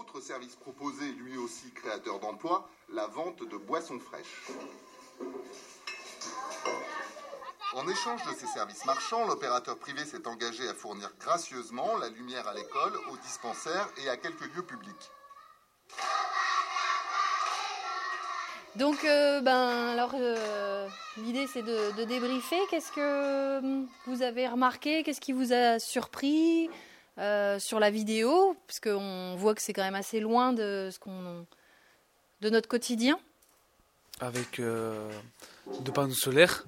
Autre service proposé, lui aussi créateur d'emplois, la vente de boissons fraîches. En échange de ces services marchands, l'opérateur privé s'est engagé à fournir gracieusement la lumière à l'école, aux dispensaires et à quelques lieux publics. Donc, euh, ben, alors, euh, l'idée c'est de, de débriefer. Qu'est-ce que hum, vous avez remarqué? Qu'est-ce qui vous a surpris? Euh, sur la vidéo Parce qu'on voit que c'est quand même assez loin de, ce qu'on, de notre quotidien. Avec euh, deux panneaux solaires,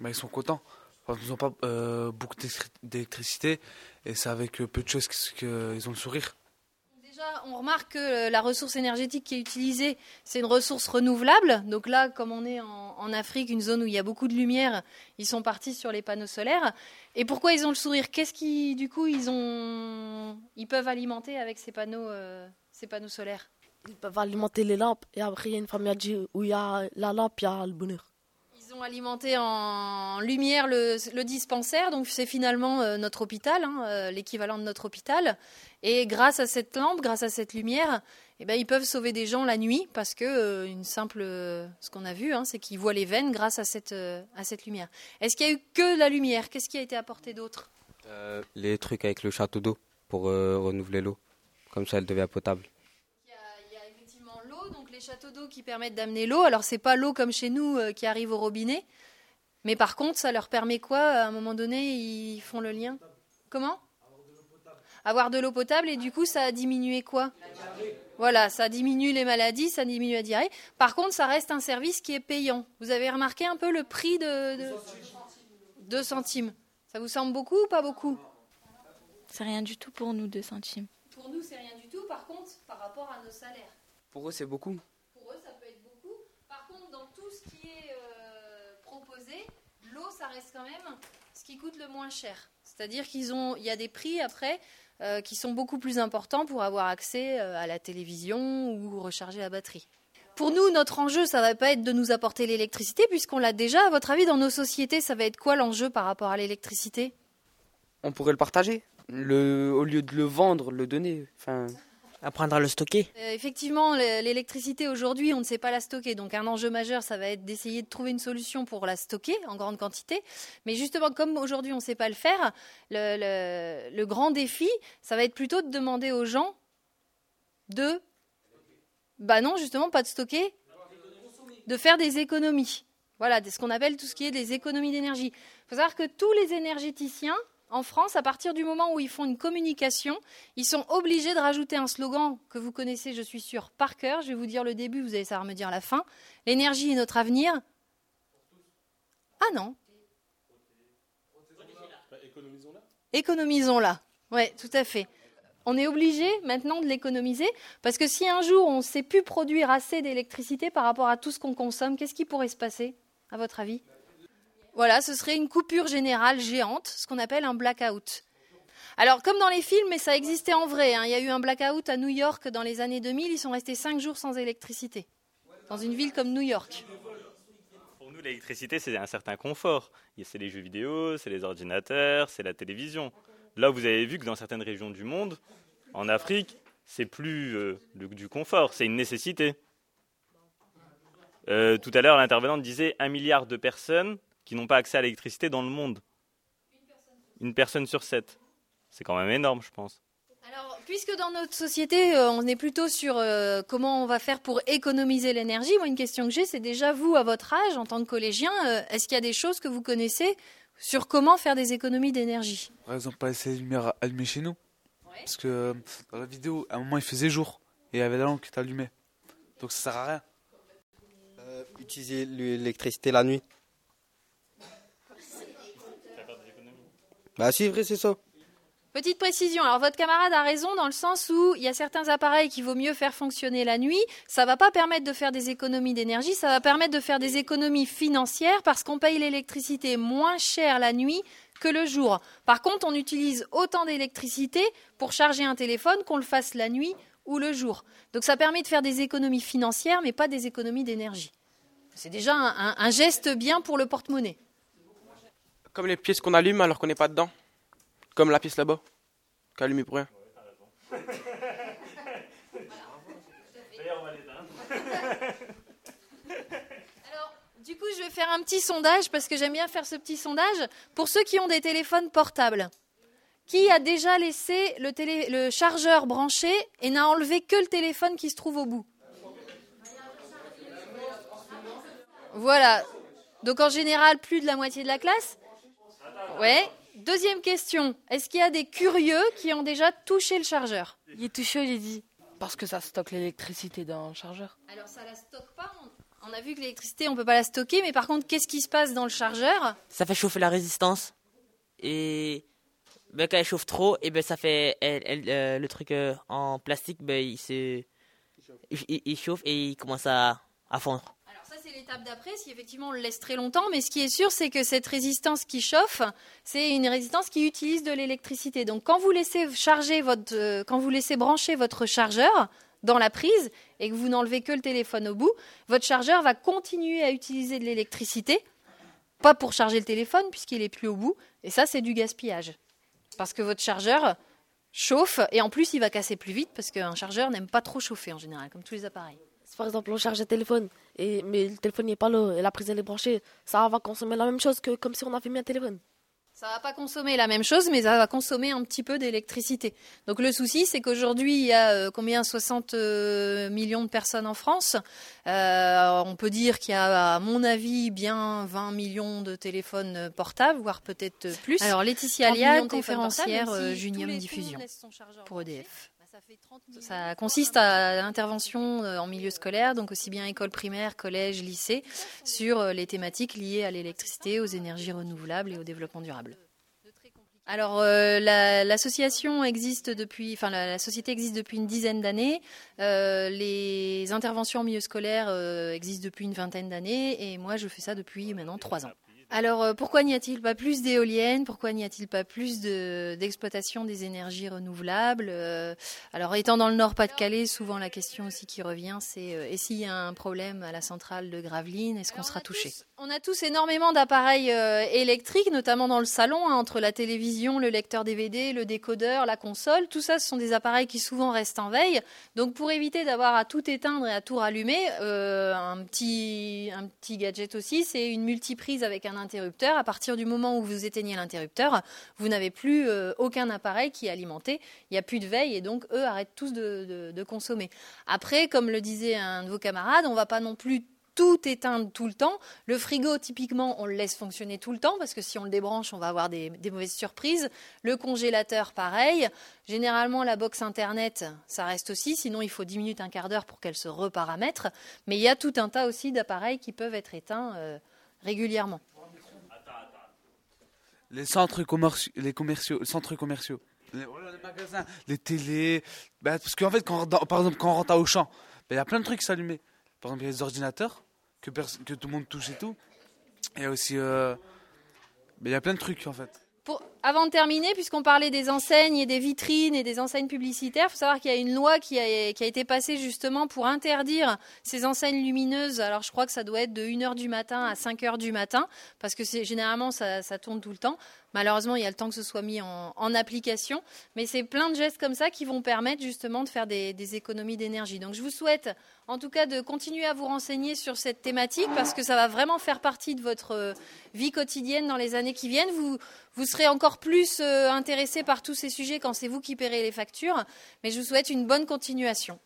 ben, ils sont contents. Ils n'ont pas euh, beaucoup d'électri- d'électricité et c'est avec peu de choses qu'ils ont le sourire. On remarque que euh, la ressource énergétique qui est utilisée, c'est une ressource renouvelable. Donc là, comme on est en, Afrique, une zone où il y a beaucoup de lumière, ils sont partis sur les panneaux solaires. Et pourquoi ils ont le sourire? Qu'est-ce qui, du coup, ils ont, ils peuvent alimenter avec ces panneaux, euh, ces panneaux solaires? Ils peuvent alimenter les lampes. Et après, il y a une famille a dit où il y a la lampe, il y a le bonheur. Ont en lumière le, dispensaire, donc c'est finalement euh, notre hôpital, hein, euh, l'équivalent de notre hôpital. Et grâce à cette lampe, grâce à cette lumière, eh ben, ils peuvent sauver des gens la nuit parce que euh, une simple, ce qu'on a vu, hein, c'est qu'ils voient les veines grâce à cette, à cette lumière. Est-ce qu'il y a eu que la lumière? Qu'est-ce qui a été apporté d'autre? Les trucs avec le château d'eau pour renouveler l'eau. Comme ça, elle devient potable. Il y, a, il y a effectivement l'eau, donc les châteaux d'eau qui permettent d'amener l'eau. Alors c'est pas l'eau comme chez nous euh, qui arrive au robinet, mais par contre ça leur permet quoi À un moment donné, ils font le lien? Comment? Avoir de l'eau potable et du coup ça a diminué quoi? Voilà, ça diminue les maladies, ça diminue la diarrhée. Par contre, ça reste un service qui est payant. Vous avez remarqué un peu le prix de, de... 2 centimes. Ça vous semble beaucoup ou pas beaucoup? C'est rien du tout pour nous, 2 centimes. Pour nous, c'est rien du tout. Par contre, par rapport à nos salaires. Pour eux, c'est beaucoup. Pour eux, ça peut être beaucoup. Par contre, dans tout ce qui euh, proposé, l'eau, ça reste quand même ce qui coûte le moins cher. C'est-à-dire qu'ils ont, il y a des prix après euh, qui sont beaucoup plus importants pour avoir accès euh, à la télévision ou recharger la batterie. Pour nous, notre enjeu, ça va pas être de nous apporter l'électricité, puisqu'on l'a déjà. À votre avis, dans nos sociétés, ça va être quoi l'enjeu par rapport à l'électricité? On pourrait le partager. Le, au lieu de le vendre, le donner. Apprendre à le stocker. Euh, Effectivement, l'électricité aujourd'hui, on ne sait pas la stocker. Donc un enjeu majeur, ça va être d'essayer de trouver une solution pour la stocker en grande quantité. Mais justement, comme aujourd'hui, on ne sait pas le faire, le, grand défi, ça va être plutôt de demander aux gens de... Bah non, justement, pas de stocker, de faire des économies. Voilà, ce qu'on appelle tout ce qui est des économies d'énergie. Il faut savoir que tous les énergéticiens en France, à partir du moment où ils font une communication, ils sont obligés de rajouter un slogan que vous connaissez, je suis sûr, par cœur. Je vais vous dire le début, vous allez savoir me dire la fin. L'énergie est notre avenir. Ah non. Économisons-la. Oui, tout à fait. On est obligé maintenant de l'économiser parce que si un jour on ne sait plus produire assez d'électricité par rapport à tout ce qu'on consomme, qu'est-ce qui pourrait se passer, à votre avis? Voilà, ce serait une coupure générale géante, ce qu'on appelle un blackout. Alors, comme dans les films, mais ça existait en vrai. hein, Il y a eu un blackout à New York dans les années 2000. Ils sont restés cinq jours sans électricité. Dans une ville comme New York. Pour nous, l'électricité, c'est un certain confort. C'est les jeux vidéo, c'est les ordinateurs, c'est la télévision. Là, vous avez vu que dans certaines régions du monde, en Afrique, c'est plus euh, du confort, c'est une nécessité. Euh, tout à l'heure, l'intervenante disait un milliard de personnes qui n'ont pas accès à l'électricité dans le monde. Une personne sur sept. C'est quand même énorme, je pense. Alors, puisque dans notre société, euh, on est plutôt sur euh, comment on va faire pour économiser l'énergie, moi, une question que j'ai, c'est déjà vous, à votre âge, en tant que collégien, euh, est-ce qu'il y a des choses que vous connaissez sur comment faire des économies d'énergie? Par exemple, pas laisser les lumières allumées chez nous. Parce que dans la vidéo, à un moment, il faisait jour et il y avait la lampe qui était allumée. Donc ça sert à rien. Euh, utiliser l'électricité la nuit. Bah si, vrai, c'est ça. Petite précision, alors votre camarade a raison dans le sens où il y a certains appareils qu'il vaut mieux faire fonctionner la nuit. Ça va pas permettre de faire des économies d'énergie, ça va permettre de faire des économies financières parce qu'on paye l'électricité moins cher la nuit que le jour. Par contre, on utilise autant d'électricité pour charger un téléphone qu'on le fasse la nuit ou le jour. Donc ça permet de faire des économies financières mais pas des économies d'énergie. C'est déjà un geste bien pour le porte-monnaie. Comme les pièces qu'on allume alors qu'on n'est pas dedans. Comme la pièce là-bas, qu'allume pour rien. Alors, Du coup, je vais faire un petit sondage parce que j'aime bien faire ce petit sondage pour ceux qui ont des téléphones portables. Qui a déjà laissé le chargeur branché et n'a enlevé que le téléphone qui se trouve au bout? Voilà. Donc en général, plus de la moitié de la classe. Ouais. Deuxième question. Est-ce qu'il y a des curieux qui ont déjà touché le chargeur? Il est tout chaud, j'ai dit. Parce que ça stocke l'électricité dans le chargeur. Alors ça la stocke pas. On, on a vu que l'électricité, on peut pas la stocker, mais par contre, qu'est-ce qui se passe dans le chargeur? Ça fait chauffer la résistance. Et ben, quand elle chauffe trop, et ben, ça fait elle- elle, euh, le truc euh, en plastique, ben, il, se, il, il- il chauffe et il commence à, à fondre. L'étape d'après, si effectivement on le laisse très longtemps. Mais ce qui est sûr, c'est que cette résistance qui chauffe, c'est une résistance qui utilise de l'électricité. Donc quand vous laissez charger votre, euh, quand vous laissez brancher votre chargeur dans la prise et que vous n'enlevez que le téléphone au bout, votre chargeur va continuer à utiliser de l'électricité, pas pour charger le téléphone puisqu'il est plus au bout. Et ça, c'est du gaspillage, parce que votre chargeur chauffe et en plus il va casser plus vite parce qu'un chargeur n'aime pas trop chauffer en général, comme tous les appareils. Si par exemple on charge un téléphone, et, mais le téléphone n'est pas là et la prise elle est branchée, ça va consommer la même chose que comme si on avait mis un téléphone. Ça va pas consommer la même chose, mais ça va consommer un petit peu d'électricité. Donc le souci, c'est qu'aujourd'hui, il y a euh, combien? 60 euh, millions de personnes en France. Euh, on peut dire qu'il y a, à mon avis, bien 20 millions de téléphones portables, voire peut-être plus. Alors Laetitia 30 Alia, millions de téléphones conférencière si Junium Diffusion le pour EDF. Ça consiste à l'intervention euh, en milieu scolaire, donc aussi bien école primaire, collège, lycée, sur euh, les thématiques liées à l'électricité, aux énergies renouvelables et au développement durable. Alors euh, la- l'association existe depuis, enfin la, la société existe depuis une dizaine d'années. Euh, les interventions en milieu scolaire euh, existent depuis une vingtaine d'années, et moi je fais ça depuis maintenant trois ans. Alors euh, pourquoi n'y a-t-il pas plus d'éoliennes? Pourquoi n'y a-t-il pas plus de- d'exploitation des énergies renouvelables? Euh, Alors étant dans le Nord-Pas-de-Calais, souvent la question aussi qui revient, c'est euh, et s'il y a un problème à la centrale de Gravelines, est-ce qu'on sera touché On a tous énormément d'appareils électriques, notamment dans le salon, hein, entre la télévision, le lecteur DVD, le décodeur, la console. Tout ça, ce sont des appareils qui souvent restent en veille. Donc pour éviter d'avoir à tout éteindre et à tout rallumer, euh, un, petit, un petit gadget aussi, c'est une multiprise avec un interrupteur. À partir du moment où vous éteignez l'interrupteur, vous n'avez plus euh, aucun appareil qui est alimenté. Il n'y a plus de veille et donc eux arrêtent tous de, consommer. Après, comme le disait un de vos camarades, on ne va pas non plus tout éteindre tout le temps. Le frigo, typiquement, on le laisse fonctionner tout le temps parce que si on le débranche, on va avoir des, des mauvaises surprises. Le congélateur, pareil. Généralement, la box Internet, ça reste aussi. Sinon, il faut 10 minutes, un quart d'heure pour qu'elle se reparamètre. Mais il y a tout un tas aussi d'appareils qui peuvent être éteints euh, régulièrement. Les centres commerciaux, les commerciaux, centres commerciaux, les, magasins, les télés. Bah, parce qu'en fait, quand, on par exemple, quand on rentre à Auchan, bah, il y a plein de trucs s'allumer. Par exemple, il y a les ordinateurs que, que tout le monde touche et tout. Il y a aussi, euh, bah, il y a plein de trucs en fait. Avant de terminer, puisqu'on parlait des enseignes et des vitrines et des enseignes publicitaires, il faut savoir qu'il y a une loi qui a, été passée justement pour interdire ces enseignes lumineuses. Alors je crois que ça doit être de 1h du matin à 5h du matin, parce que généralement ça, tourne tout le temps. Malheureusement, il y a le temps que ce soit mis en, application, mais c'est plein de gestes comme ça qui vont permettre justement de faire des, des économies d'énergie. Donc je vous souhaite en tout cas de continuer à vous renseigner sur cette thématique parce que ça va vraiment faire partie de votre vie quotidienne dans les années qui viennent. Vous, vous serez encore plus euh, intéressé par tous ces sujets quand c'est vous qui paierez les factures. Mais je vous souhaite une bonne continuation.